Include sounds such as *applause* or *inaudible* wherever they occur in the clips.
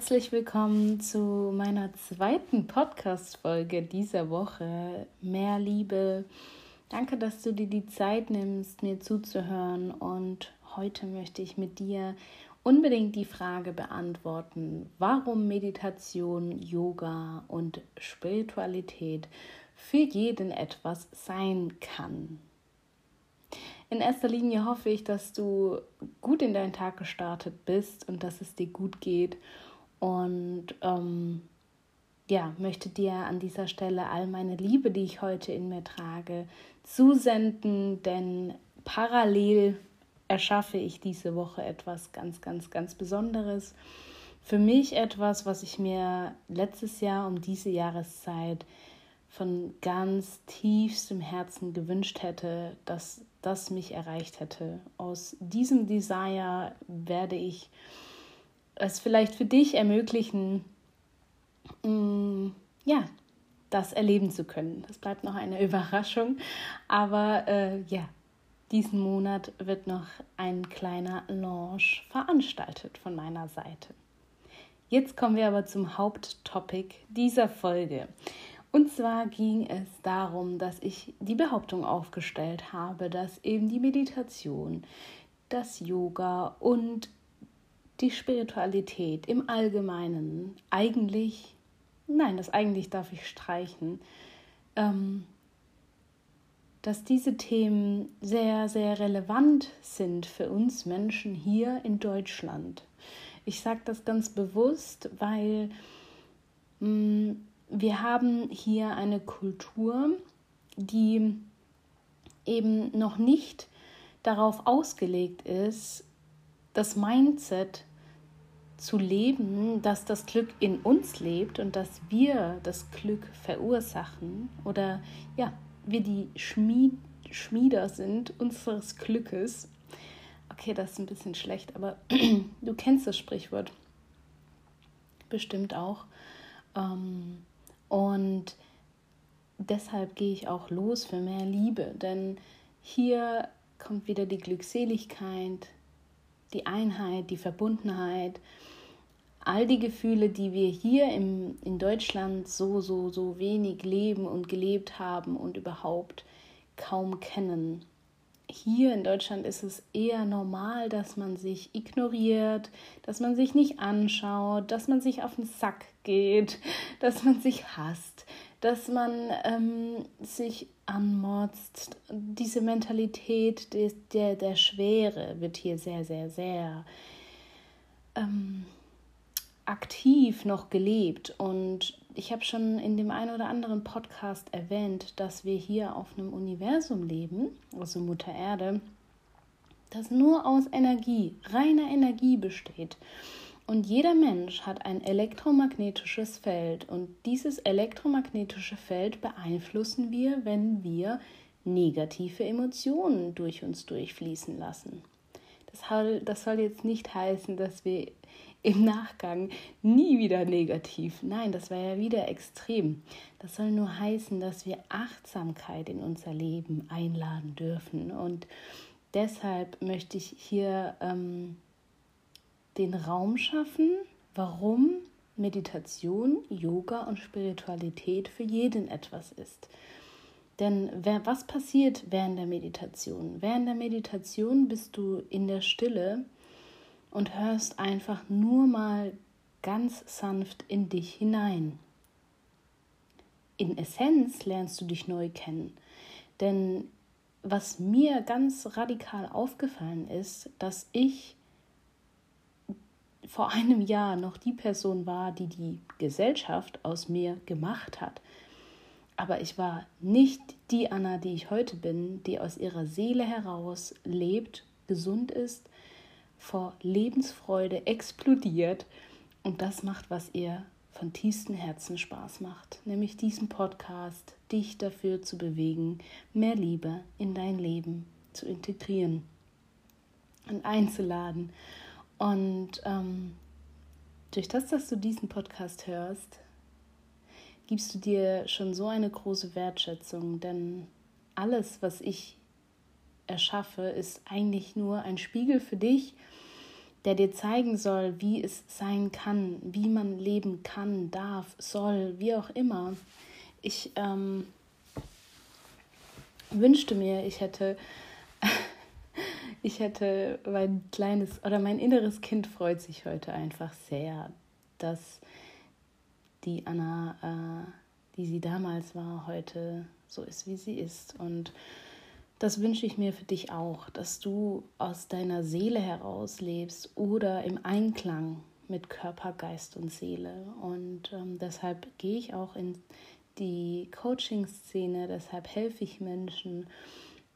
Herzlich willkommen zu meiner zweiten Podcast-Folge dieser Woche. Mehr Liebe. Danke, dass du dir die Zeit nimmst, mir zuzuhören. Und heute möchte ich mit dir unbedingt die Frage beantworten, warum Meditation, Yoga und Spiritualität für jeden etwas sein kann. In erster Linie hoffe ich, dass du gut in deinen Tag gestartet bist und dass es dir gut geht und ähm, ja, möchte dir an dieser Stelle all meine Liebe, die ich heute in mir trage, zusenden, denn parallel erschaffe ich diese Woche etwas ganz, ganz, ganz Besonderes. Für mich etwas, was ich mir letztes Jahr um diese Jahreszeit von ganz tiefstem Herzen gewünscht hätte, dass das mich erreicht hätte. Aus diesem Desire werde ich es vielleicht für dich ermöglichen, mh, mm, ja, das erleben zu können. Das bleibt noch eine *laughs* Überraschung, aber äh, ja, diesen Monat wird noch ein kleiner Launch veranstaltet von meiner Seite. Jetzt kommen wir aber zum Haupttopic dieser Folge. Und zwar ging es darum, dass ich die Behauptung aufgestellt habe, dass eben die Meditation, das Yoga und die Spiritualität im Allgemeinen eigentlich, nein, das eigentlich darf ich streichen, ähm, dass diese Themen sehr, sehr relevant sind für uns Menschen hier in Deutschland. Ich sage das ganz bewusst, weil mh, mm, wir haben hier eine Kultur, die eben noch nicht darauf ausgelegt ist, das Mindset zu leben, dass das Glück in uns lebt und dass wir das Glück verursachen oder ja, wir die Schmied, Schmieder sind unseres Glückes. Okay, das ist ein bisschen schlecht, aber *clears throat* du kennst das Sprichwort bestimmt auch. Ähm, und deshalb gehe ich auch los für mehr Liebe, denn hier kommt wieder die Glückseligkeit, die Einheit, die Verbundenheit, all die Gefühle, die wir hier im, in Deutschland so, so, so wenig leben und gelebt haben und überhaupt kaum kennen. Hier in Deutschland ist es eher normal, dass man sich ignoriert, dass man sich nicht anschaut, dass man sich auf den Sack geht, *laughs* dass man sich hasst, dass man ähm, sich anmotzt. Diese Mentalität der, der, der Schwere wird hier sehr, sehr, sehr ähm, aktiv noch gelebt. Und ich habe schon in dem einen oder anderen Podcast erwähnt, dass wir hier auf einem Universum leben, also Mutter Erde, das nur aus Energie, reiner Energie besteht. Und jeder Mensch hat ein elektromagnetisches Feld und dieses elektromagnetische Feld beeinflussen wir, wenn wir negative Emotionen durch uns durchfließen lassen. Das soll, jetzt nicht heißen, dass wir im Nachgang nie wieder negativ. Nein, das wäre ja wieder extrem. Das soll nur heißen, dass wir Achtsamkeit in unser Leben einladen dürfen. Und deshalb möchte ich hier ähm, den Raum schaffen, warum Meditation, Yoga und Spiritualität für jeden etwas ist. Denn wer, was passiert während der Meditation? Während der Meditation bist du in der Stille und hörst einfach nur mal ganz sanft in dich hinein. In Essenz lernst du dich neu kennen. Denn was mir ganz radikal aufgefallen ist, dass ich vor einem Jahr noch die Person war, die die Gesellschaft aus mir gemacht hat. Aber ich war nicht die Anna, die ich heute bin, die aus ihrer Seele heraus lebt, gesund ist, vor Lebensfreude explodiert. Und das macht, was ihr von tiefstem Herzen Spaß macht, nämlich diesen Podcast, dich dafür zu bewegen, mehr Liebe in dein Leben zu integrieren und einzuladen und ähm, durch das, dass du diesen Podcast hörst, gibst du dir schon so eine große Wertschätzung, denn alles, was ich erschaffe, ist eigentlich nur ein Spiegel für dich, der dir zeigen soll, wie es sein kann, wie man leben kann, darf, soll, wie auch immer. Ich ähm, wünschte mir, ich hätte, ich hätte mein kleines oder mein inneres Kind freut sich heute einfach sehr, dass die Anna, äh, die sie damals war, heute so ist, wie sie ist. Und das wünsche ich mir für dich auch, dass du aus deiner Seele heraus lebst oder im Einklang mit Körper, Geist und Seele. Und ähm, deshalb gehe ich auch in die Coaching-Szene, deshalb helfe ich Menschen,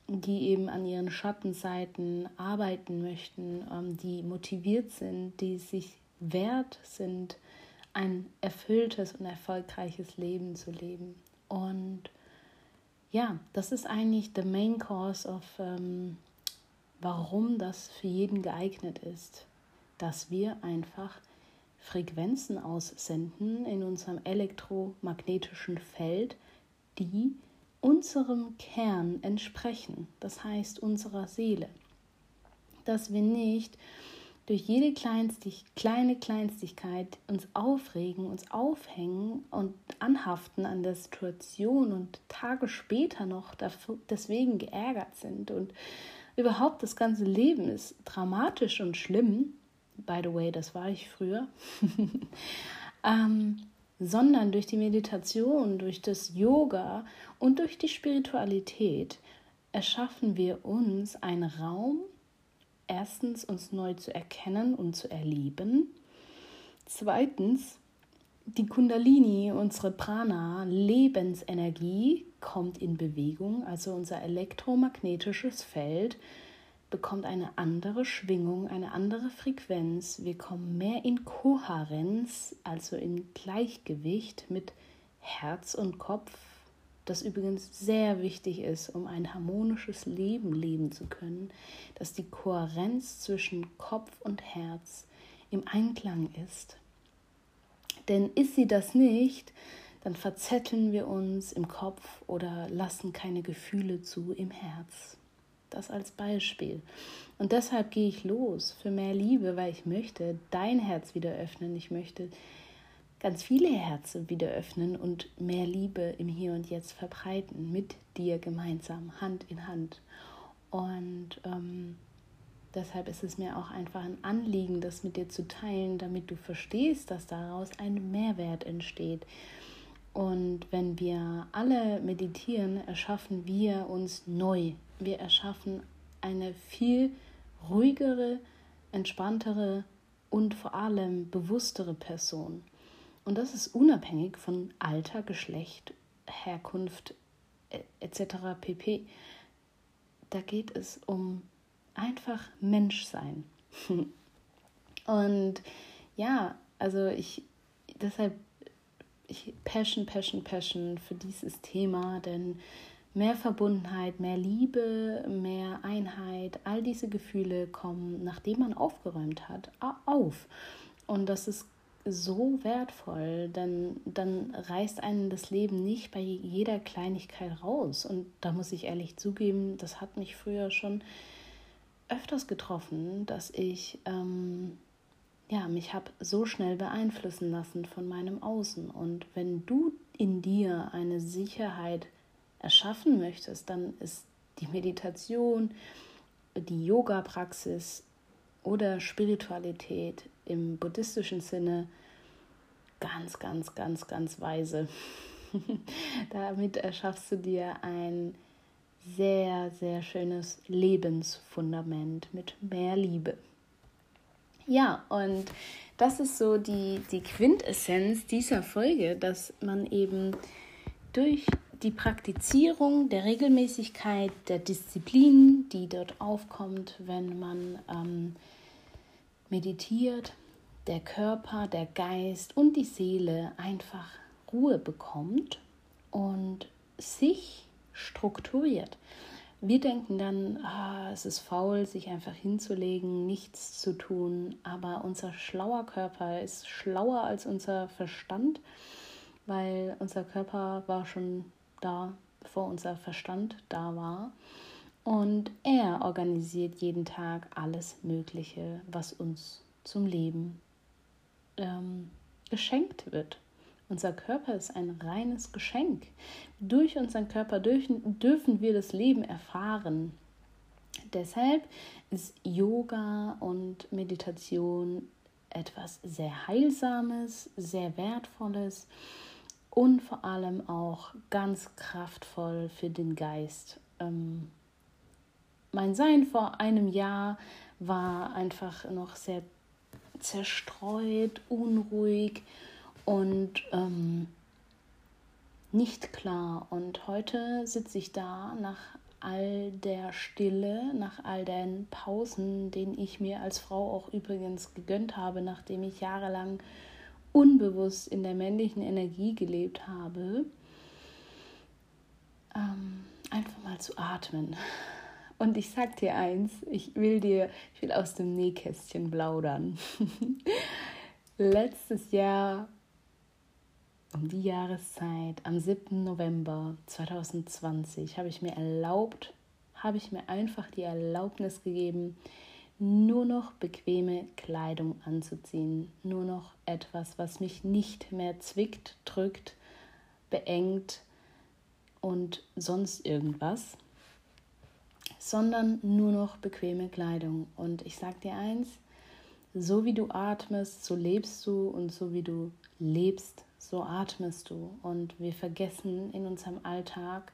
die eben an ihren Schattenseiten arbeiten möchten, ähm, die motiviert sind, die sich wert sind, ein erfülltes und erfolgreiches Leben zu leben. Und ja, das ist eigentlich the main cause of, ähm, warum das für jeden geeignet ist, dass wir einfach Frequenzen aussenden in unserem elektromagnetischen Feld, die unserem Kern entsprechen, das heißt unserer Seele. Dass wir nicht durch jede Kleinstig, kleine Kleinstigkeit uns aufregen, uns aufhängen und anhaften an der Situation und Tage später noch deswegen geärgert sind. Und überhaupt das ganze Leben ist dramatisch und schlimm. By the way, das war ich früher. *laughs* ähm, sondern durch die Meditation, durch das Yoga und durch die Spiritualität erschaffen wir uns einen Raum, erstens uns neu zu erkennen und zu erleben. Zweitens, die Kundalini, unsere Prana, Lebensenergie, kommt in Bewegung, also unser elektromagnetisches Feld bekommt eine andere Schwingung, eine andere Frequenz. Wir kommen mehr in Kohärenz, also in Gleichgewicht mit Herz und Kopf, das übrigens sehr wichtig ist, um ein harmonisches Leben leben zu können, dass die Kohärenz zwischen Kopf und Herz im Einklang ist. Denn ist sie das nicht, dann verzetteln wir uns im Kopf oder lassen keine Gefühle zu im Herz. Das als Beispiel. Und deshalb gehe ich los für mehr Liebe, weil ich möchte dein Herz wieder öffnen. Ich möchte ganz viele Herzen wieder öffnen und mehr Liebe im Hier und Jetzt verbreiten, mit dir gemeinsam, Hand in Hand. Und ähm, deshalb ist es mir auch einfach ein Anliegen, das mit dir zu teilen, damit du verstehst, dass daraus ein Mehrwert entsteht. Und wenn wir alle meditieren, erschaffen wir uns neu. Wir erschaffen eine viel ruhigere, entspanntere und vor allem bewusstere Person. Und das ist unabhängig von Alter, Geschlecht, Herkunft etc. pp. Da geht es um einfach Menschsein. *laughs* Und ja, also ich deshalb ich Passion, Passion, Passion für dieses Thema, denn mehr Verbundenheit, mehr Liebe, mehr Einheit, all diese Gefühle kommen, nachdem man aufgeräumt hat, auf. Und das ist so wertvoll, denn dann reißt einen das Leben nicht bei jeder Kleinigkeit raus. Und da muss ich ehrlich zugeben, das hat mich früher schon öfters getroffen, dass ich ähm, ja, mich habe so schnell beeinflussen lassen von meinem Außen. Und wenn du in dir eine Sicherheit erschaffen möchtest, dann ist die Meditation, die Yoga-Praxis oder Spiritualität im buddhistischen Sinne ganz, ganz, ganz, ganz weise. *laughs* Damit erschaffst du dir ein sehr, sehr schönes Lebensfundament mit mehr Liebe. Ja, und das ist so die, die Quintessenz dieser Folge, dass man eben durch die Praktizierung der Regelmäßigkeit, der Disziplin, die dort aufkommt, wenn man ähm, meditiert, der Körper, der Geist und die Seele einfach Ruhe bekommt und sich strukturiert. Wir denken dann, ah, es ist faul, sich einfach hinzulegen, nichts zu tun, aber unser schlauer Körper ist schlauer als unser Verstand, weil unser Körper war schon da, bevor unser Verstand da war. Und er organisiert jeden Tag alles Mögliche, was uns zum Leben ähm, geschenkt wird. Unser Körper ist ein reines Geschenk. Durch unseren Körper dürfen, dürfen wir das Leben erfahren. Deshalb ist Yoga und Meditation etwas sehr Heilsames, sehr Wertvolles und vor allem auch ganz kraftvoll für den Geist. Ähm, mein Sein vor einem Jahr war einfach noch sehr zerstreut, unruhig und ähm, nicht klar. Und heute sitze ich da nach all der Stille, nach all den Pausen, den ich mir als Frau auch übrigens gegönnt habe, nachdem ich jahrelang unbewusst in der männlichen Energie gelebt habe, ähm, einfach mal zu atmen. Und ich sag dir eins, ich will dir, ich will aus dem Nähkästchen plaudern. *laughs* Letztes Jahr um die Jahreszeit, am 7. November 2020, habe ich mir erlaubt, habe ich mir einfach die Erlaubnis gegeben, nur noch bequeme Kleidung anzuziehen. Nur noch etwas, was mich nicht mehr zwickt, drückt, beengt und sonst irgendwas, sondern nur noch bequeme Kleidung. Und ich sage dir eins, so wie du atmest, so lebst du und so wie du lebst, so atmest du. Und wir vergessen in unserem Alltag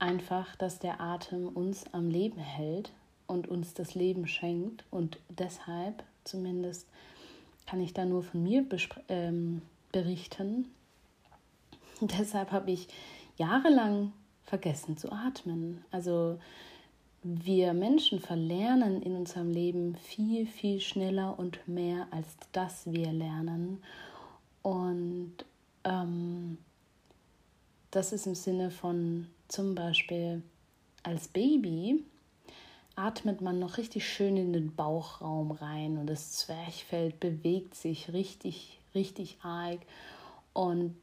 einfach, dass der Atem uns am Leben hält und uns das Leben schenkt. Und deshalb, zumindest kann ich da nur von mir ähm, berichten, *laughs* deshalb habe ich jahrelang vergessen zu atmen. Also wir Menschen verlernen in unserem Leben viel, viel schneller und mehr, als dass wir lernen. Und ähm, das ist im Sinne von zum Beispiel als Baby atmet man noch richtig schön in den Bauchraum rein und das Zwerchfell bewegt sich richtig, richtig arg. Und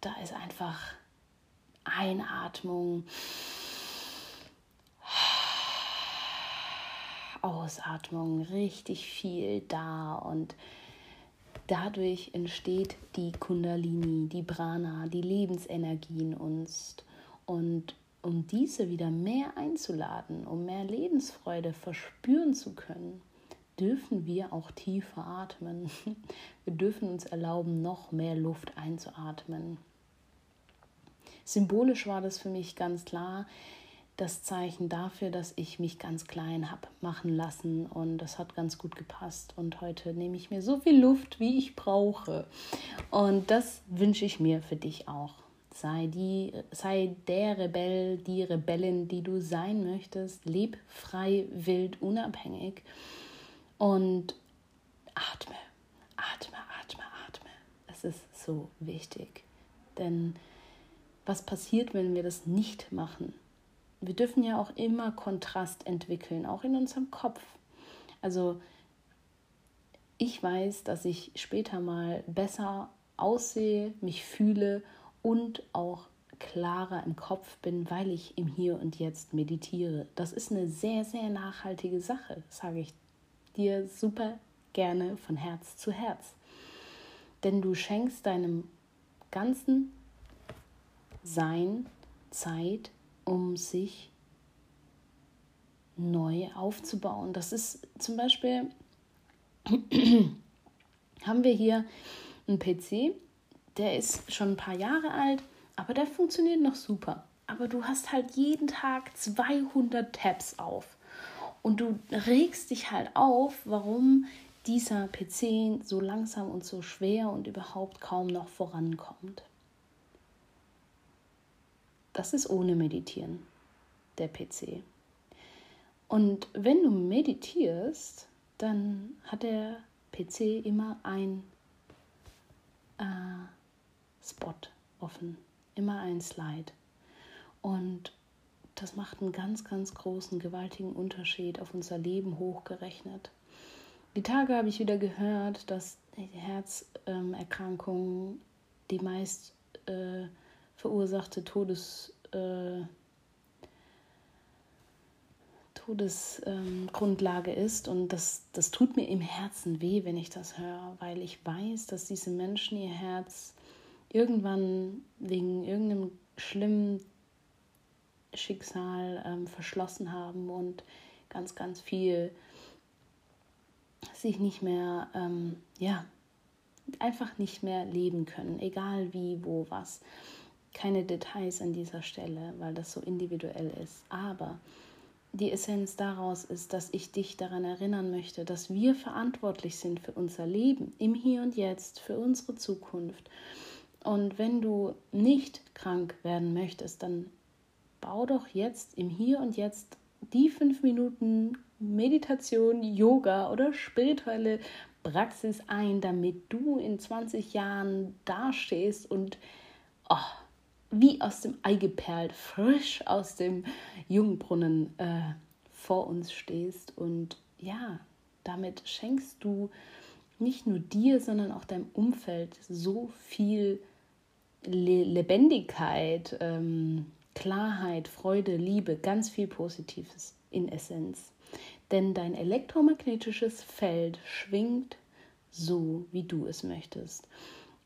da ist einfach Einatmung, Ausatmung, richtig viel da und Dadurch entsteht die Kundalini, die Prana, die Lebensenergie in uns. Und um diese wieder mehr einzuladen, um mehr Lebensfreude verspüren zu können, dürfen wir auch tiefer atmen. *laughs* Wir dürfen uns erlauben, noch mehr Luft einzuatmen. Symbolisch war das für mich ganz klar, das Zeichen dafür, dass ich mich ganz klein habe machen lassen und das hat ganz gut gepasst. Und heute nehme ich mir so viel Luft, wie ich brauche. Und das wünsche ich mir für dich auch. Sei, die, sei der Rebell, die Rebellin, die du sein möchtest. Leb frei, wild, unabhängig. Und atme, atme, atme, atme. Es ist so wichtig. Denn was passiert, wenn wir das nicht machen? wir dürfen ja auch immer Kontrast entwickeln, auch in unserem Kopf. Also ich weiß, dass ich später mal besser aussehe, mich fühle und auch klarer im Kopf bin, weil ich im Hier und Jetzt meditiere. Das ist eine sehr, sehr nachhaltige Sache, sage ich dir super gerne von Herz zu Herz. Denn du schenkst deinem ganzen Sein Zeit, um sich neu aufzubauen. Das ist zum Beispiel, *clears throat* haben wir hier einen PC, der ist schon ein paar Jahre alt, aber der funktioniert noch super. Aber du hast halt jeden Tag 200 Tabs auf. Und du regst dich halt auf, warum dieser PC so langsam und so schwer und überhaupt kaum noch vorankommt. Das ist ohne Meditieren, der PC. Und wenn du meditierst, dann hat der PC immer ein äh, Spot offen, immer ein Slide. Und das macht einen ganz, ganz großen, gewaltigen Unterschied auf unser Leben hochgerechnet. Die Tage habe ich wieder gehört, dass Herzerkrankungen die meist äh, verursachte Todes, äh, Todesgrundlage ähm, ist. Und das, das tut mir im Herzen weh, wenn ich das höre, weil ich weiß, dass diese Menschen ihr Herz irgendwann wegen irgendeinem schlimmen Schicksal ähm, verschlossen haben und ganz, ganz viel sich nicht mehr, ähm, ja, einfach nicht mehr leben können, egal wie, wo, was. Keine Details an dieser Stelle, weil das so individuell ist. Aber die Essenz daraus ist, dass ich dich daran erinnern möchte, dass wir verantwortlich sind für unser Leben im Hier und Jetzt, für unsere Zukunft. Und wenn du nicht krank werden möchtest, dann bau doch jetzt im Hier und Jetzt die fünf Minuten Meditation, Yoga oder spirituelle Praxis ein, damit du in 20 Jahren dastehst und oh, wie aus dem Ei geperlt, frisch aus dem Jungbrunnen äh, vor uns stehst. Und ja, damit schenkst du nicht nur dir, sondern auch deinem Umfeld so viel Le Lebendigkeit, ähm, Klarheit, Freude, Liebe, ganz viel Positives in Essenz. Denn dein elektromagnetisches Feld schwingt so, wie du es möchtest.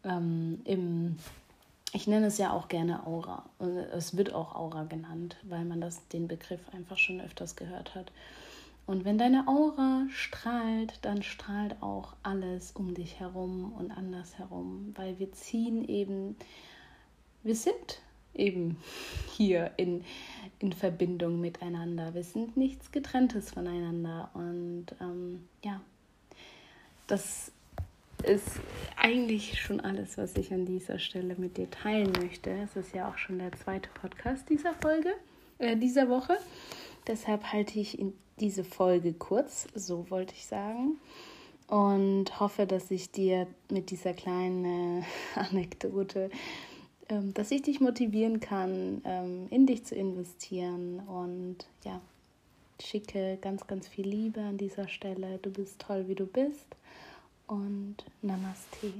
Ähm, im, ich nenne es ja auch gerne Aura. Es wird auch Aura genannt, weil man das, den Begriff einfach schon öfters gehört hat. Und wenn deine Aura strahlt, dann strahlt auch alles um dich herum und andersherum, weil wir ziehen eben, wir sind eben *laughs* hier in, in Verbindung miteinander. Wir sind nichts getrenntes voneinander. Und ähm, ja, das ist eigentlich schon alles, was ich an dieser Stelle mit dir teilen möchte. Es ist ja auch schon der zweite Podcast dieser Folge, äh, dieser Woche. Deshalb halte ich diese Folge kurz, so wollte ich sagen. Und hoffe, dass ich dir mit dieser kleinen äh, *laughs* Anekdote ähm, dass ich dich motivieren kann, ähm, in dich zu investieren. Und ja, schicke ganz, ganz viel Liebe an dieser Stelle. Du bist toll, wie du bist. Und Namaste.